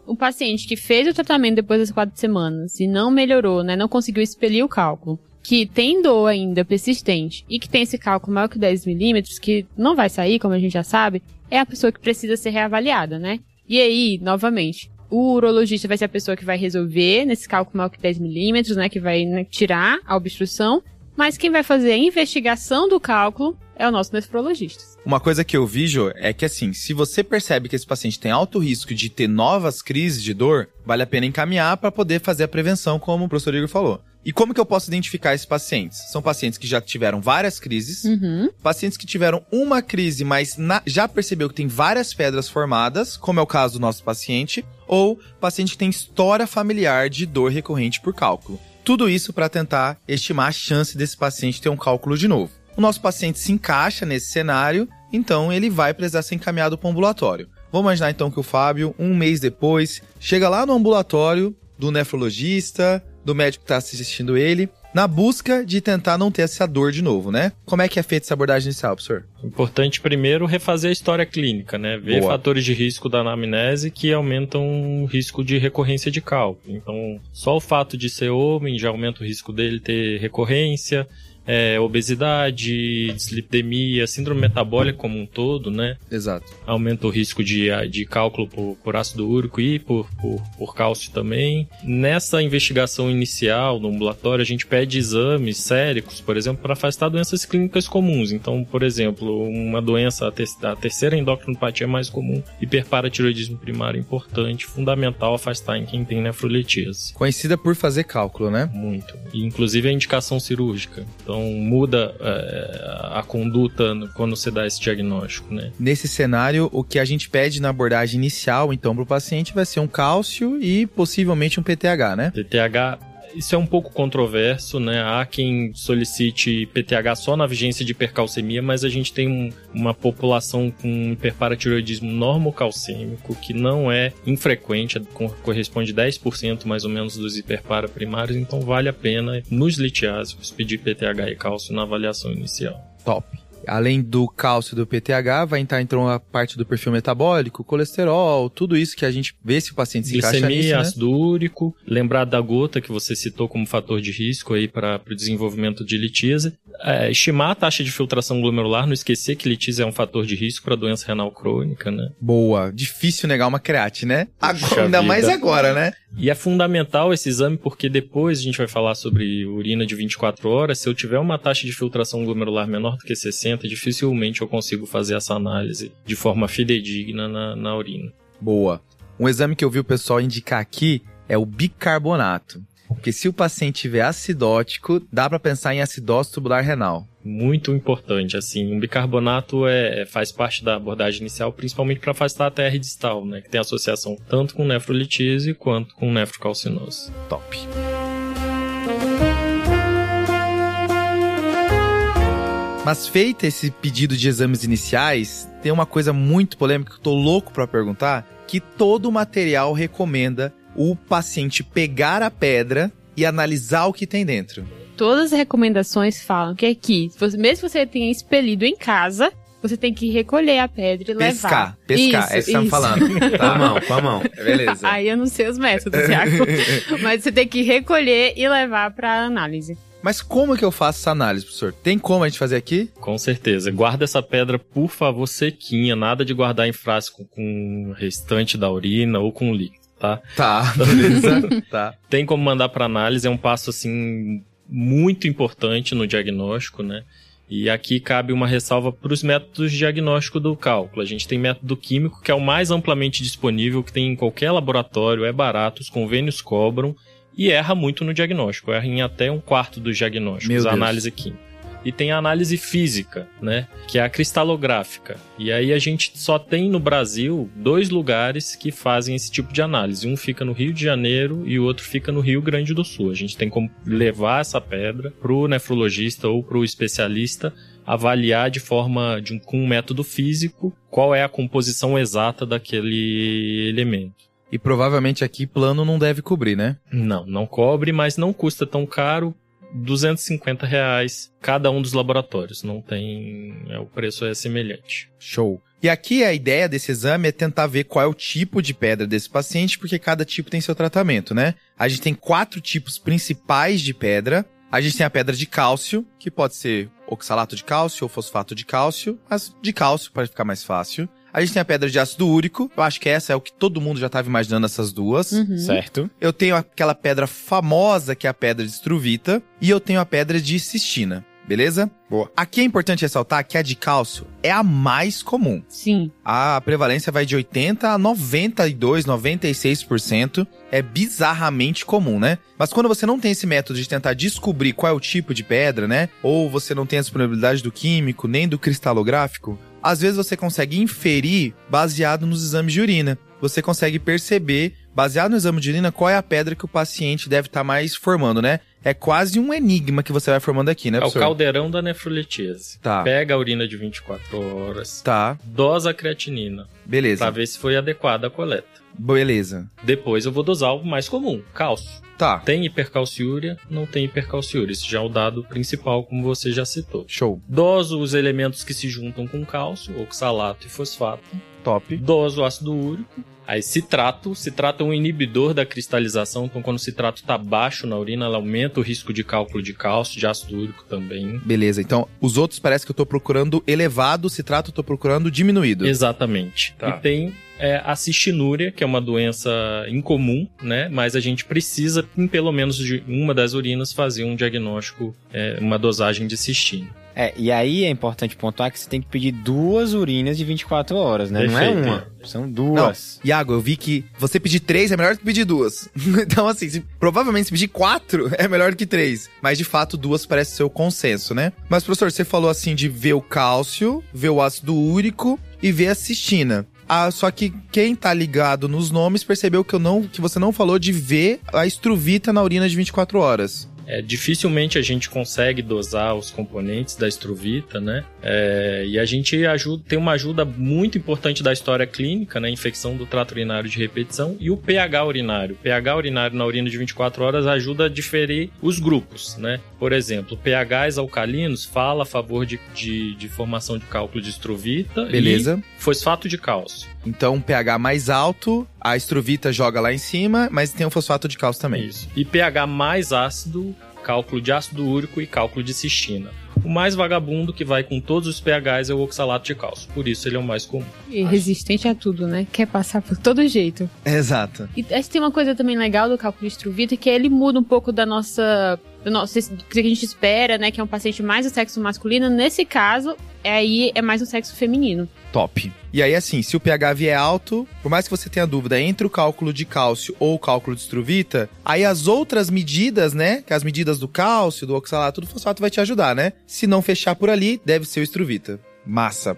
O paciente que fez o tratamento depois das quatro semanas e não melhorou, né? Não conseguiu expelir o cálculo, que tem dor ainda persistente e que tem esse cálculo maior que 10 milímetros, que não vai sair, como a gente já sabe, é a pessoa que precisa ser reavaliada, né? E aí, novamente, o urologista vai ser a pessoa que vai resolver nesse cálculo maior que 10 milímetros, né? Que vai né, tirar a obstrução. Mas quem vai fazer a investigação do cálculo é o nosso nefrologista. Uma coisa que eu vejo é que assim, se você percebe que esse paciente tem alto risco de ter novas crises de dor, vale a pena encaminhar para poder fazer a prevenção, como o professor Igor falou. E como que eu posso identificar esses pacientes? São pacientes que já tiveram várias crises, Uhum. pacientes que tiveram uma crise, mas na- já percebeu que tem várias pedras formadas, como é o caso do nosso paciente, ou paciente que tem história familiar de dor recorrente por cálculo. Tudo isso para tentar estimar a chance desse paciente ter um cálculo de novo. O nosso paciente se encaixa nesse cenário, então ele vai precisar ser encaminhado para o ambulatório. Vamos imaginar então que o Fábio, um mês depois, chega lá no ambulatório do nefrologista, do médico que está assistindo ele, na busca de tentar não ter essa dor de novo, né? Como é que é feita essa abordagem inicial, professor? Importante primeiro refazer a história clínica, né? Ver Boa. fatores de risco da anamnese que aumentam o risco de recorrência de cálculo. Então, só o fato de ser homem já aumenta o risco dele ter recorrência, é, obesidade, dislipidemia, síndrome metabólica como um todo, né? Exato. aumenta o risco de, de cálculo por, por ácido úrico e por, por, por cálcio também. Nessa investigação inicial no ambulatório, a gente pede exames séricos, por exemplo, para afastar doenças clínicas comuns. Então, por exemplo, uma doença, a, ter, a terceira endocrinopatia é mais comum, hiperparatiroidismo primário importante, fundamental afastar em quem tem nefroletíase. Conhecida por fazer cálculo, né? Muito. E, inclusive a indicação cirúrgica. Então muda é, a conduta quando você dá esse diagnóstico, né? Nesse cenário, o que a gente pede na abordagem inicial, então, para o paciente vai ser um cálcio e possivelmente um PTH, né? PTH, isso é um pouco controverso, né? Há quem solicite PTH só na vigência de hipercalcemia, mas a gente tem um- uma população com hiperparatiroidismo normocalcêmico que não é infrequente, co- corresponde a 10% mais ou menos dos hiperpara primários, então vale a pena nos litiásicos pedir PTH e cálcio na avaliação inicial. Top. Além do cálcio do PTH, vai entrar então a parte do perfil metabólico, colesterol, tudo isso que a gente vê se o paciente se encaixa Glicemia, nisso, né? ácido úrico, lembrar da gota que você citou como fator de risco aí para o desenvolvimento de litíase. É, estimar a taxa de filtração glomerular, não esquecer que litíase é um fator de risco para doença renal crônica, né? Boa. Difícil negar uma create, né? Agora, ainda vida. mais agora, né? E é fundamental esse exame porque depois a gente vai falar sobre urina de 24 horas. Se eu tiver uma taxa de filtração glomerular menor do que 60, dificilmente eu consigo fazer essa análise de forma fidedigna na, na urina. Boa. Um exame que eu vi o pessoal indicar aqui é o bicarbonato. Porque se o paciente tiver acidótico, dá pra pensar em acidose tubular renal. muito importante, assim, um bicarbonato é, faz parte da abordagem inicial, principalmente para afastar a TR distal, né, que tem associação tanto com nefrolitise quanto com nefrocalcinose. Top. Mas feito esse pedido de exames iniciais, tem uma coisa muito polêmica que eu tô louco pra perguntar, que todo o material recomenda o paciente pegar a pedra e analisar o que tem dentro. Todas as recomendações falam que aqui, você- mesmo que você tenha expelido em casa, você tem que recolher a pedra e Pescar, levar. pescar, Isso, é isso que você tá isso. falando. Com a Tá, mão, com a mão. beleza. Aí eu não sei os métodos, Thiago. Mas você tem que recolher e levar pra análise. Mas como que eu faço essa análise, professor? Tem como a gente fazer aqui? Com certeza. Guarda essa pedra, por favor, sequinha, nada de guardar em frasco com o restante da urina ou com líquido, tá? Tá, beleza. tá. Tem como mandar para análise, é um passo assim muito importante no diagnóstico, né? E aqui cabe uma ressalva para os métodos de diagnóstico do cálculo. A gente tem método químico, que é o mais amplamente disponível, que tem em qualquer laboratório, é barato, os convênios cobram e erra muito no diagnóstico, erra em até um quarto dos diagnósticos, Meu a Deus. análise química. E tem a análise física, né? Que é a cristalográfica. E aí a gente só tem no Brasil dois lugares que fazem esse tipo de análise. Um fica no Rio de Janeiro e o outro fica no Rio Grande do Sul. A gente tem como levar essa pedra pro nefrologista ou pro especialista avaliar de forma de um, com um método físico qual é a composição exata daquele elemento. E provavelmente aqui plano não deve cobrir, né? Não, não cobre, mas não custa tão caro. 250 reais cada um dos laboratórios. Não tem. É, o preço é semelhante. Show. E aqui a ideia desse exame é tentar ver qual é o tipo de pedra desse paciente, porque cada tipo tem seu tratamento, né? A gente tem quatro tipos principais de pedra. A gente tem a pedra de cálcio, que pode ser oxalato de cálcio ou fosfato de cálcio, mas de cálcio para ficar mais fácil. A gente tem a pedra de ácido úrico, eu acho que essa é o que todo mundo já estava imaginando essas duas. Uhum. Certo? Eu tenho aquela pedra famosa que é a pedra de estruvita e eu tenho a pedra de cistina. beleza? Boa. Aqui é importante ressaltar que a de cálcio é a mais comum. Sim. A prevalência vai de 80 a 92, 96%. É bizarramente comum, né? Mas quando você não tem esse método de tentar descobrir qual é o tipo de pedra, né? Ou você não tem a disponibilidade do químico, nem do cristalográfico, às vezes você consegue inferir baseado nos exames de urina. Você consegue perceber, baseado no exame de urina, qual é a pedra que o paciente deve estar mais formando, né? É quase um enigma que você vai formando aqui, né, É o professor? caldeirão da nefroletese. Tá. Pega a urina de 24 horas, Tá, dosa a creatinina, beleza. pra ver se foi adequada a coleta. Beleza. Depois eu vou dosar o mais comum, cálcio. Tá, Tem hipercalciúria, não tem hipercalciúria. Esse já é o dado principal, como você já citou. show. Doso os elementos que se juntam com cálcio, oxalato e fosfato. Top. Doso o ácido úrico. Aí citrato, citrato é um inibidor da cristalização, então quando o citrato está baixo na urina, ela aumenta o risco de cálculo de cálcio, de ácido úrico também. Beleza, então os outros parece que eu tô procurando elevado, se trata eu tô procurando diminuído. Exatamente. Tá. E tem é, a cistinúria, que é uma doença incomum, né? Mas a gente precisa, em pelo menos de uma das urinas, fazer um diagnóstico, é, uma dosagem de cistina. É, e aí é importante pontuar que você tem que pedir duas urinas de 24 horas, né? Não é Perfeito. uma, são duas. Iago, eu vi que você pedir três é melhor do que pedir duas. então, assim, se- provavelmente se pedir quatro é melhor do que três. Mas, de fato, duas parece ser o consenso, né? Mas, professor, você falou assim de ver o cálcio, ver o ácido úrico e ver a cistina. Ah, só que quem tá ligado nos nomes percebeu que, eu não, que você não falou de ver a estruvita na urina de 24 horas. É, dificilmente a gente consegue dosar os componentes da estruvita, né? É, e a gente ajuda, tem uma ajuda muito importante da história clínica, né? Infecção do trato urinário de repetição e o pH urinário. O pH urinário na urina de 24 horas ajuda a diferir os grupos, né? Por exemplo, pHs alcalinos fala a favor de, de, de formação de cálculo de estruvita Beleza? e fosfato de cálcio. Então, um pH mais alto, a estruvita joga lá em cima, mas tem o fosfato de cálcio também. Isso. E pH mais ácido, cálculo de ácido úrico e cálculo de cistina. O mais vagabundo que vai com todos os pHs é o oxalato de cálcio. Por isso ele é o mais comum. E resistente a tudo, né? Quer passar por todo jeito. Exato. E acho que tem uma coisa também legal do cálculo de estruvita, que ele muda um pouco da nossa. Do nosso, do que a gente espera, né? Que é um paciente mais do sexo masculino. Nesse caso, aí é mais o sexo feminino. Top. E aí, assim, se o pH vier alto, por mais que você tenha dúvida entre o cálculo de cálcio ou o cálculo de estruvita, aí as outras medidas, né? Que as medidas do cálcio, do oxalato, do fosfato vai te ajudar, né? Se não fechar por ali, deve ser o estruvita. Massa.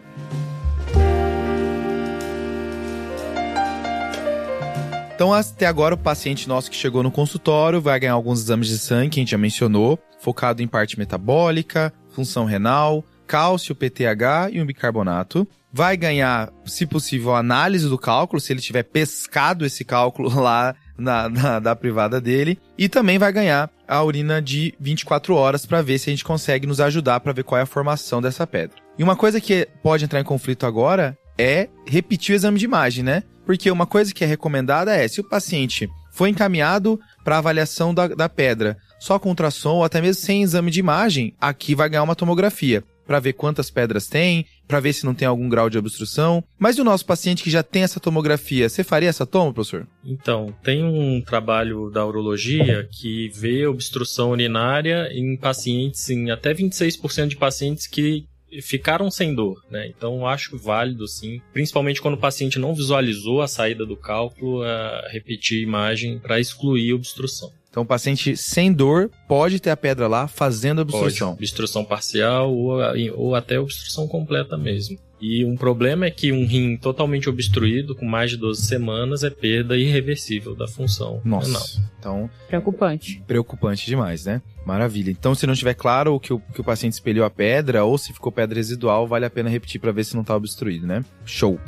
Então, até agora, o paciente nosso que chegou no consultório vai ganhar alguns exames de sangue, que a gente já mencionou, focado em parte metabólica, função renal, cálcio, PTH e um bicarbonato. Vai ganhar, se possível, análise do cálculo, se ele tiver pescado esse cálculo lá na, na- da privada dele. E também vai ganhar a urina de 24 horas para ver se a gente consegue nos ajudar para ver qual é a formação dessa pedra. E uma coisa que pode entrar em conflito agora é repetir o exame de imagem, né? Porque uma coisa que é recomendada é, se o paciente foi encaminhado para avaliação da, da pedra só com ultrassom ou até mesmo sem exame de imagem, aqui vai ganhar uma tomografia para ver quantas pedras tem, para ver se não tem algum grau de obstrução. Mas e o nosso paciente que já tem essa tomografia, você faria essa toma, professor? Então, tem um trabalho da urologia que vê obstrução urinária em pacientes, em até 26% de pacientes que ficaram sem dor, né? Então, acho válido, sim, principalmente quando o paciente não visualizou a saída do cálculo, a repetir a imagem para excluir a obstrução. Então, o paciente sem dor pode ter a pedra lá fazendo obstrução. Pode, obstrução parcial ou, ou até obstrução completa mesmo. E um problema é que um rim totalmente obstruído, com mais de 12 semanas, é perda irreversível da função renal. Nossa. Então, Preocupante. preocupante demais, né? Maravilha. Então, se não estiver claro o que o, que o paciente espelhou a pedra ou se ficou pedra residual, vale a pena repetir para ver se não tá obstruído, né? Show.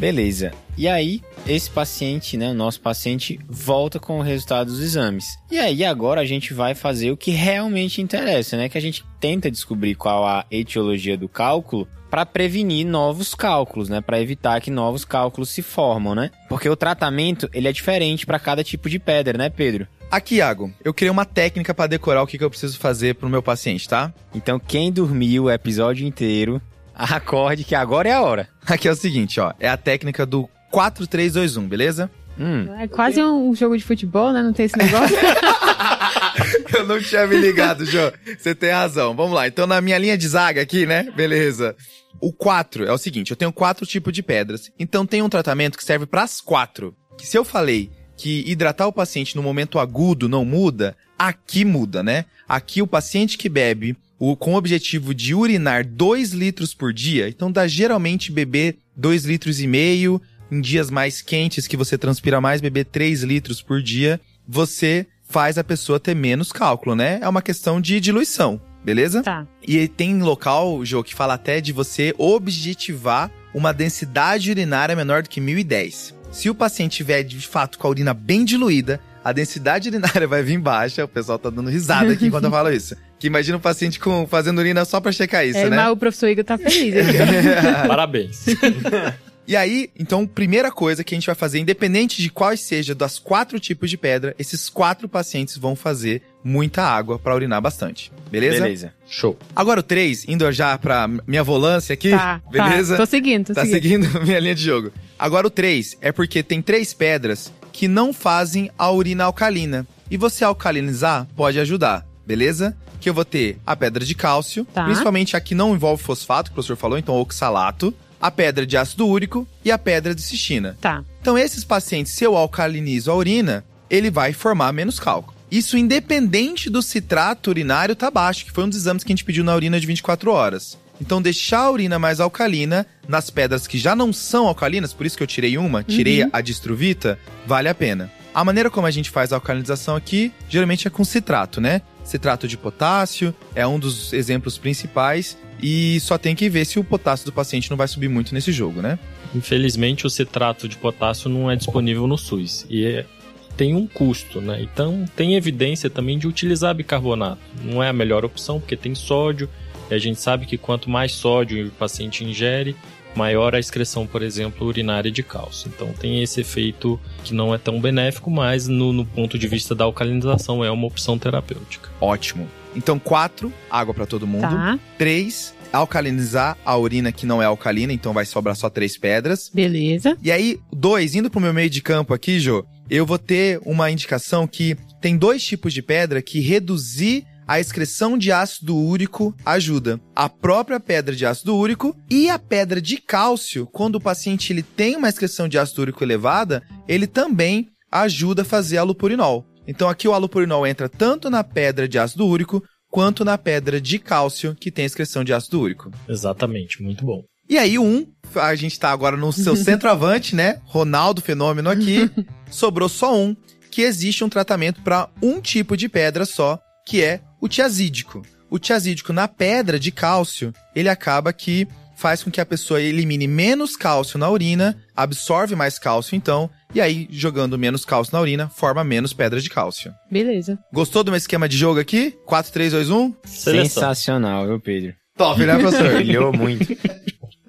Beleza. E aí, esse paciente, né, o nosso paciente, volta com o resultado dos exames. E aí, agora a gente vai fazer o que realmente interessa, né? Que a gente tenta descobrir qual a etiologia do cálculo para prevenir novos cálculos, né? Para evitar que novos cálculos se formam, né? Porque o tratamento, ele é diferente para cada tipo de pedra, né, Pedro? Aqui, Iago, eu criei uma técnica para decorar o que, que eu preciso fazer pro meu paciente, tá? Então, quem dormiu o episódio inteiro, acorde que agora é a hora. Aqui é o seguinte, ó. É a técnica do 4-3-2-1, beleza? Hum. É quase um jogo de futebol, né? Não tem esse negócio? Eu não tinha me ligado, Jô. Você tem razão. Vamos lá. Então, na minha linha de zaga aqui, né? Beleza. O 4 é o seguinte: eu tenho quatro tipos de pedras. Então, tem um tratamento que serve para as quatro. Que se eu falei que hidratar o paciente no momento agudo não muda, aqui muda, né? Aqui o paciente que bebe o, com o objetivo de urinar 2 litros por dia, então dá geralmente beber 2 litros e meio, em dias mais quentes que você transpira mais, beber 3 litros por dia, você faz a pessoa ter menos cálculo, né? É uma questão de diluição, beleza? tá. E tem local, Jô, que fala até de você objetivar uma densidade urinária menor do que 1010. Se o paciente tiver, de fato, com a urina bem diluída, a densidade urinária vai vir baixa. O pessoal tá dando risada aqui enquanto eu falo isso. Que imagina o paciente com, fazendo urina só pra checar isso, é, né? Mas o professor Igor tá feliz. aqui. Parabéns. E aí, então, primeira coisa que a gente vai fazer, independente de quais seja das quatro tipos de pedra, esses quatro pacientes vão fazer muita água pra urinar bastante. Beleza? Beleza. Show. Agora o 3, indo já pra minha volância aqui, tá, beleza? Tá. Tô seguindo, tô Tá seguindo. seguindo minha linha de jogo. Agora o 3 é porque tem três pedras que não fazem a urina alcalina. E você alcalinizar pode ajudar, beleza? Que eu vou ter a pedra de cálcio, Tá. principalmente a que não envolve fosfato, que o professor falou, então oxalato, a pedra de ácido úrico e a pedra de cistina. Tá. Então, esses pacientes, se eu alcalinizo a urina, ele vai formar menos cálculo. Isso independente do citrato urinário tá baixo, que foi um dos exames que a gente pediu na urina de 24 horas. Então, deixar a urina mais alcalina nas pedras que já não são alcalinas, por isso que eu tirei uma, tirei a distruvita, vale a pena. A maneira como a gente faz a alcalinização aqui, geralmente é com citrato, né? Citrato de potássio é um dos exemplos principais e só tem que ver se o potássio do paciente não vai subir muito nesse jogo, né? Infelizmente, o citrato de potássio não é disponível no SUS. E é- tem um custo, né? Então, tem evidência também de utilizar bicarbonato. Não é a melhor opção, porque tem sódio. E a gente sabe que quanto mais sódio o paciente ingere, maior a excreção, por exemplo, urinária de cálcio. Então, tem esse efeito que não é tão benéfico, mas no, no ponto de vista da alcalinização é uma opção terapêutica. Ótimo. Então, quatro, água pra todo mundo. Tá. Três, alcalinizar a urina que não é alcalina, então vai sobrar só três pedras. Beleza. E aí, dois, indo pro meu meio de campo aqui, Jô, eu vou ter uma indicação que tem dois tipos de pedra que reduzir a excreção de ácido úrico ajuda. A própria pedra de ácido úrico e a pedra de cálcio, quando o paciente ele tem uma excreção de ácido úrico elevada, ele também ajuda a fazer alupurinol. Então aqui o alupurinol entra tanto na pedra de ácido úrico quanto na pedra de cálcio que tem excreção de ácido úrico. Exatamente, muito bom. E aí, um, a gente tá agora no seu centroavante, né? Ronaldo Fenômeno aqui. Sobrou só um, que existe um tratamento para um tipo de pedra só, que é o tiazídico. O tiazídico na pedra de cálcio, ele acaba que faz com que a pessoa elimine menos cálcio na urina, absorve mais cálcio então, e aí, jogando menos cálcio na urina, forma menos pedra de cálcio. Beleza. Gostou do meu esquema de jogo aqui? 4, 3, 2, 1? Seleção. Sensacional, viu, Pedro? Top, né, professor? Brilhou muito.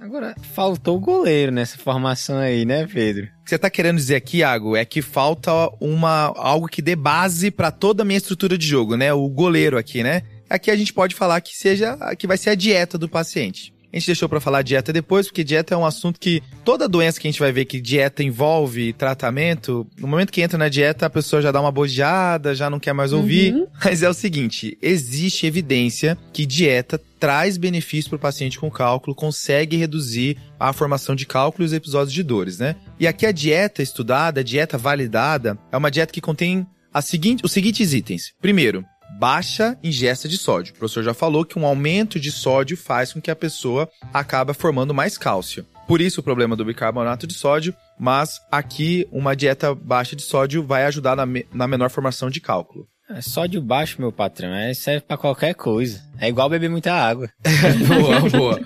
Agora, faltou o goleiro nessa formação aí, né, Pedro? O que você tá querendo dizer aqui, Iago, é que falta uma algo que dê base pra toda a minha estrutura de jogo, né? O goleiro aqui, né? Aqui a gente pode falar que seja que vai ser a dieta do paciente. A gente deixou pra falar dieta depois, porque dieta é um assunto que toda doença que a gente vai ver que dieta envolve tratamento, no momento que entra na dieta a pessoa já dá uma bojeada, já não quer mais ouvir. Mas é o seguinte, existe evidência que dieta traz benefício para o paciente com cálculo, consegue reduzir a formação de cálculo e os episódios de dores, né? E aqui a dieta estudada, a dieta validada, é uma dieta que contém a seguinte, os seguintes itens. Primeiro, baixa ingesta de sódio. O professor já falou que um aumento de sódio faz com que a pessoa acaba formando mais cálcio. Por isso o problema do bicarbonato de sódio, mas aqui uma dieta baixa de sódio vai ajudar na, me- na menor formação de cálculo. É sódio baixo, meu patrão. É, serve pra qualquer coisa. É igual beber muita água. boa, boa.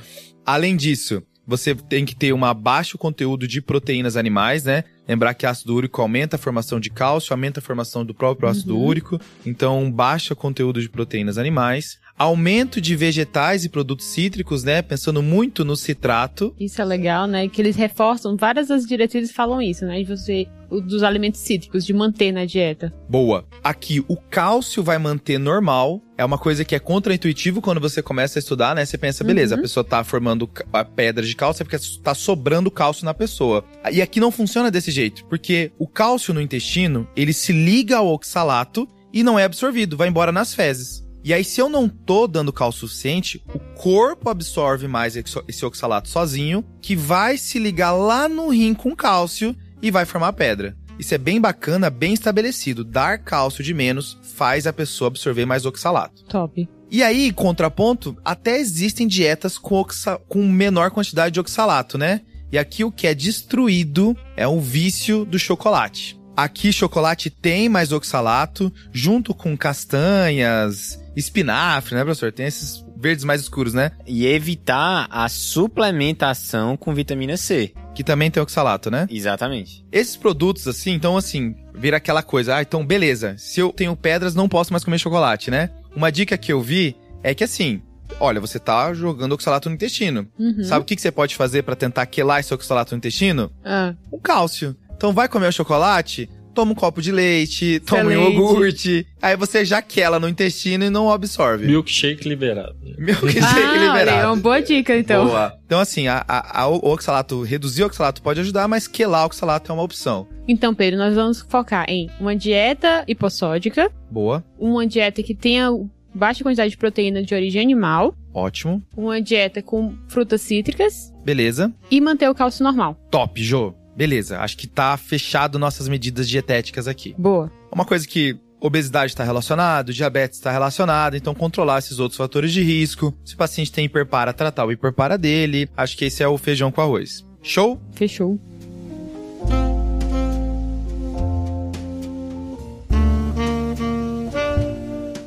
Além disso, você tem que ter um baixo conteúdo de proteínas animais, né? Lembrar que ácido úrico aumenta a formação de cálcio, aumenta a formação do próprio ácido úrico. Então, um baixo conteúdo de proteínas animais. Aumento de vegetais e produtos cítricos, né? Pensando muito no citrato. Isso é legal, né? Que eles reforçam, várias das diretrizes falam isso, né? De você, dos alimentos cítricos, de manter na dieta. Boa. Aqui, o cálcio vai manter normal. É uma coisa que é contraintuitivo quando você começa a estudar, né? Você pensa, beleza, a pessoa tá formando a pedra de cálcio é porque tá sobrando cálcio na pessoa. E aqui não funciona desse jeito, porque o cálcio no intestino, ele se liga ao oxalato e não é absorvido, vai embora nas fezes. E aí, se eu não tô dando cálcio suficiente, o corpo absorve mais esse oxalato sozinho, que vai se ligar lá no rim com cálcio e vai formar pedra. Isso é bem bacana, bem estabelecido. Dar cálcio de menos faz a pessoa absorver mais oxalato. Top. E aí, contraponto, até existem dietas com, oxa- com menor quantidade de oxalato, né? E aqui o que é destruído é o vício do chocolate. Aqui, chocolate tem mais oxalato, junto com castanhas, espinafre, né, professor? Tem esses verdes mais escuros, né? E evitar a suplementação com vitamina C. Que também tem oxalato, né? Exatamente. Esses produtos, assim, então, assim, vira aquela coisa. Ah, então, beleza. Se eu tenho pedras, não posso mais comer chocolate, né? Uma dica que eu vi é que, assim, olha, você tá jogando oxalato no intestino. Uhum. Sabe o que, que você pode fazer pra tentar quelar esse oxalato no intestino? Ah, O cálcio. Então, vai comer o chocolate, toma um copo de leite, toma um iogurte. Aí você já quela no intestino e não absorve. Milkshake liberado. Milkshake ah olha, é liberado. uma boa dica, então. Boa. Então, assim, a, a- a- o oxalato, reduzir o oxalato pode ajudar, mas quelar o oxalato é uma opção. Então, Pedro, nós vamos focar em uma dieta hipossódica, Boa. uma dieta que tenha baixa quantidade de proteína de origem animal, Ótimo. uma dieta com frutas cítricas Beleza. e manter o cálcio normal. Top, Jô. Beleza. Acho que tá fechado nossas medidas dietéticas aqui. Boa. Uma coisa que obesidade está relacionado, diabetes está relacionado, então controlar esses outros fatores de risco. Se o paciente tem hiperpara, tratar o hiperpara dele. Acho que esse é o feijão com arroz. Show? Fechou.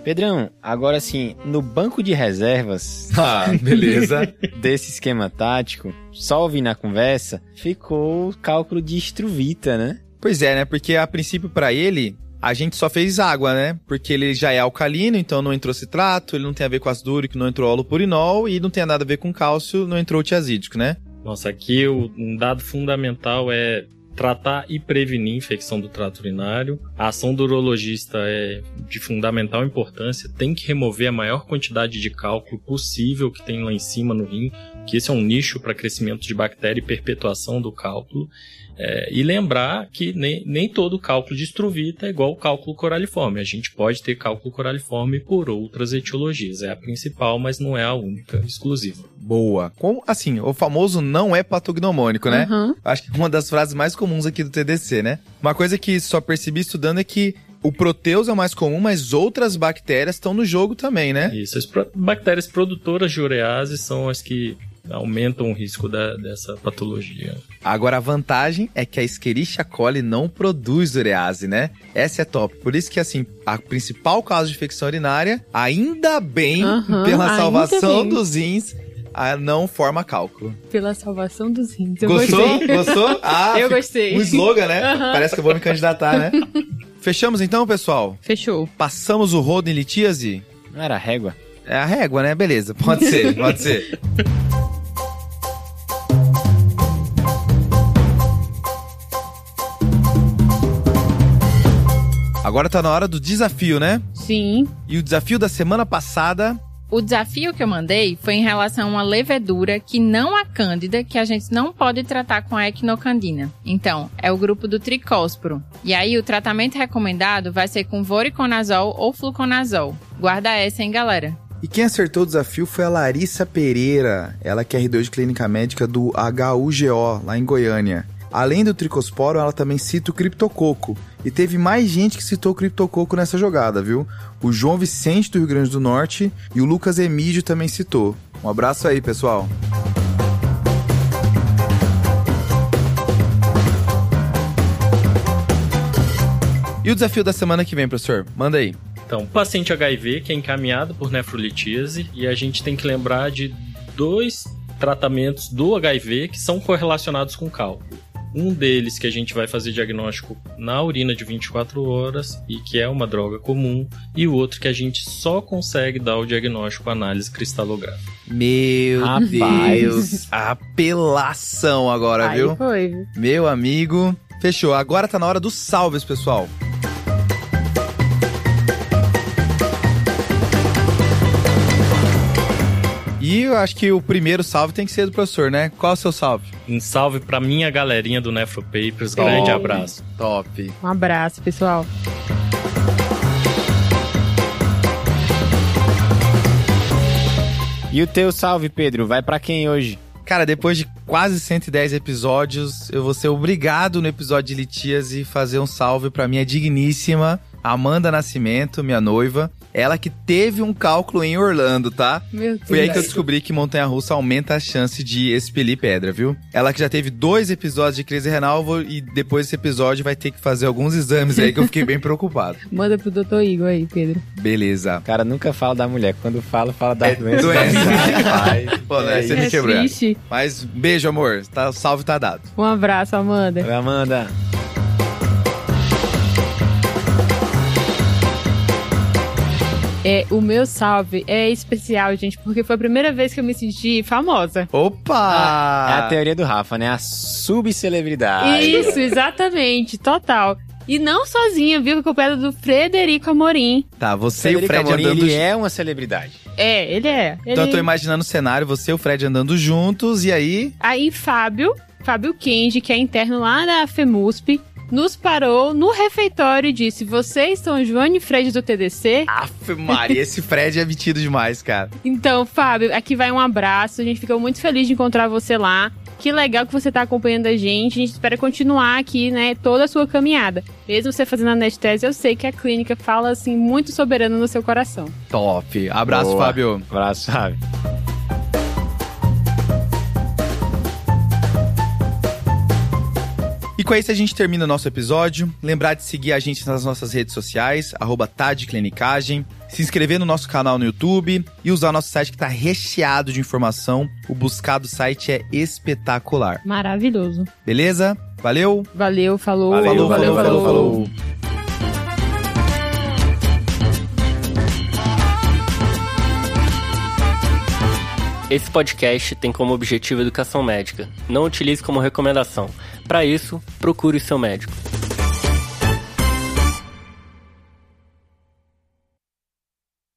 Pedrão, agora sim, no banco de reservas Ah, beleza. desse esquema tático, só ouvindo a conversa, ficou o cálculo de Struvita, né? pois é, né? Porque a princípio pra ele, a gente só fez água, né? Porque ele já é alcalino, então não entrou citrato, ele não tem a ver com ácido úrico, não entrou holopurinol e não tem nada a ver com cálcio, não entrou tiazídico, né? Nossa, aqui o- um dado fundamental é tratar e prevenir infecção do trato urinário. A ação do urologista é de fundamental importância, tem que remover a maior quantidade de cálculo possível que tem lá em cima no rim, que esse é um nicho para crescimento de bactéria e perpetuação do cálculo. É, e lembrar que nem, nem todo cálculo de estruvita é igual ao cálculo coraliforme. A gente pode ter cálculo coraliforme por outras etiologias. É a principal, mas não é a única, exclusiva. Boa. Com, assim, o famoso não é patognomônico, né? Aham. Acho que uma das frases mais comuns aqui do TDC, né? Uma coisa que só percebi estudando é que o proteus é o mais comum, mas outras bactérias estão no jogo também, né? Isso, as pro- bactérias produtoras de urease são as que aumentam o risco da- dessa patologia. Agora a vantagem é que a Escherichia coli não produz urease, né? Essa é top. Por isso que assim, a principal causa de infecção urinária, ainda bem, Aham, pela ainda salvação bem. dos rins, a não forma cálculo. Pela salvação dos rins. Eu Gostou? gostei. Gostou? Ah, Eu gostei. Um slogan, né? Aham. Parece que eu vou me candidatar, né? Fechamos então, pessoal? Fechou. Passamos o rodo em litíase? Não era régua? É a régua, né? Beleza, pode ser, pode ser. Agora tá na hora do desafio, né? Sim. E o desafio da semana passada. O desafio que eu mandei foi em relação a uma levedura que não a cândida, que a gente não pode tratar com a equinocandina. Então, é o grupo do tricósporo. E aí, o tratamento recomendado vai ser com voriconazol ou fluconazol. Guarda essa, hein, galera? E quem acertou o desafio foi a Larissa Pereira, ela que é R2 de Clínica Médica do HUGO, lá em Goiânia. Além do tricosporo, ela também cita o criptococo. E teve mais gente que citou o criptococo nessa jogada, viu? O João Vicente do Rio Grande do Norte e o Lucas Emídio também citou. Um abraço aí, pessoal. E o desafio da semana que vem, professor? Manda aí. Então, paciente HIV que é encaminhado por nefrolitíase e a gente tem que lembrar de dois tratamentos do HIV que são correlacionados com cálculo. Um deles que a gente vai fazer diagnóstico na urina de 24 horas e que é uma droga comum, e o outro que a gente só consegue dar o diagnóstico com análise cristalográfica. Meu Rapaz. Deus. Apelação agora, Aí viu? foi. viu? Meu amigo. Fechou. Agora tá na hora dos salves, pessoal. E eu acho que o primeiro salve tem que ser do professor, né? Qual é o seu salve? Um salve pra minha galerinha do Nefro Papers, grande Top. abraço. Top. Um abraço, pessoal. E o teu salve, Pedro, vai pra quem hoje? Cara, depois de quase 110 episódios, eu vou ser obrigado no episódio de Litias e fazer um salve pra minha digníssima Amanda Nascimento, minha noiva. Ela que teve um cálculo em Orlando, tá? Meu Deus. Foi aí que eu descobri que montanha-russa aumenta a chance de expelir pedra, viu? Ela que já teve dois episódios de crise renal e depois desse episódio vai ter que fazer alguns exames aí que eu fiquei bem preocupado. Manda pro Dr. Igor aí, Pedro. Beleza. O cara nunca fala da mulher, quando fala, fala da doença. doença. Ai, Pô, né? Você me é quebrou. triste. Mas beijo, amor. Tá, salve tá dado. Um abraço, Amanda. Oi, Amanda. É, o meu salve é especial, gente, porque foi a primeira vez que eu me senti famosa. Opa! É a teoria do Rafa, né? A subcelebridade. Isso, exatamente, total. E não sozinha, viu? Acompanhada do Frederico Amorim. Tá, você e o Frederico Fred Amorim, andando ele é uma celebridade. É, ele é. Ele... Então eu tô imaginando o cenário, você e o Fred andando juntos, e aí. Aí Fábio, Fábio Kendi, que é interno lá da FEMUSP, nos parou no refeitório e disse: Vocês são Joane e Fred do TDC? Aff, Maria, esse Fred é metido demais, cara. Então, Fábio, aqui vai um abraço. A gente ficou muito feliz de encontrar você lá. Que legal que você tá acompanhando a gente. A gente espera continuar aqui, né, toda a sua caminhada. Mesmo você fazendo a anestese, eu sei que a clínica fala, assim, muito soberano no seu coração. Top. Abraço, Boa. Fábio. Abraço, sabe? Com isso a gente termina o nosso episódio. Lembrar de seguir a gente nas nossas redes sociais, arroba Tadclinicagem, se inscrever no nosso canal no YouTube e usar o nosso site que tá recheado de informação. O buscado site é espetacular. Maravilhoso. Beleza? Valeu? Valeu, falou. Valeu, falou, valeu, falou, falou, falou. falou. Esse podcast tem como objetivo educação médica. Não utilize como recomendação. Para isso, procure seu médico.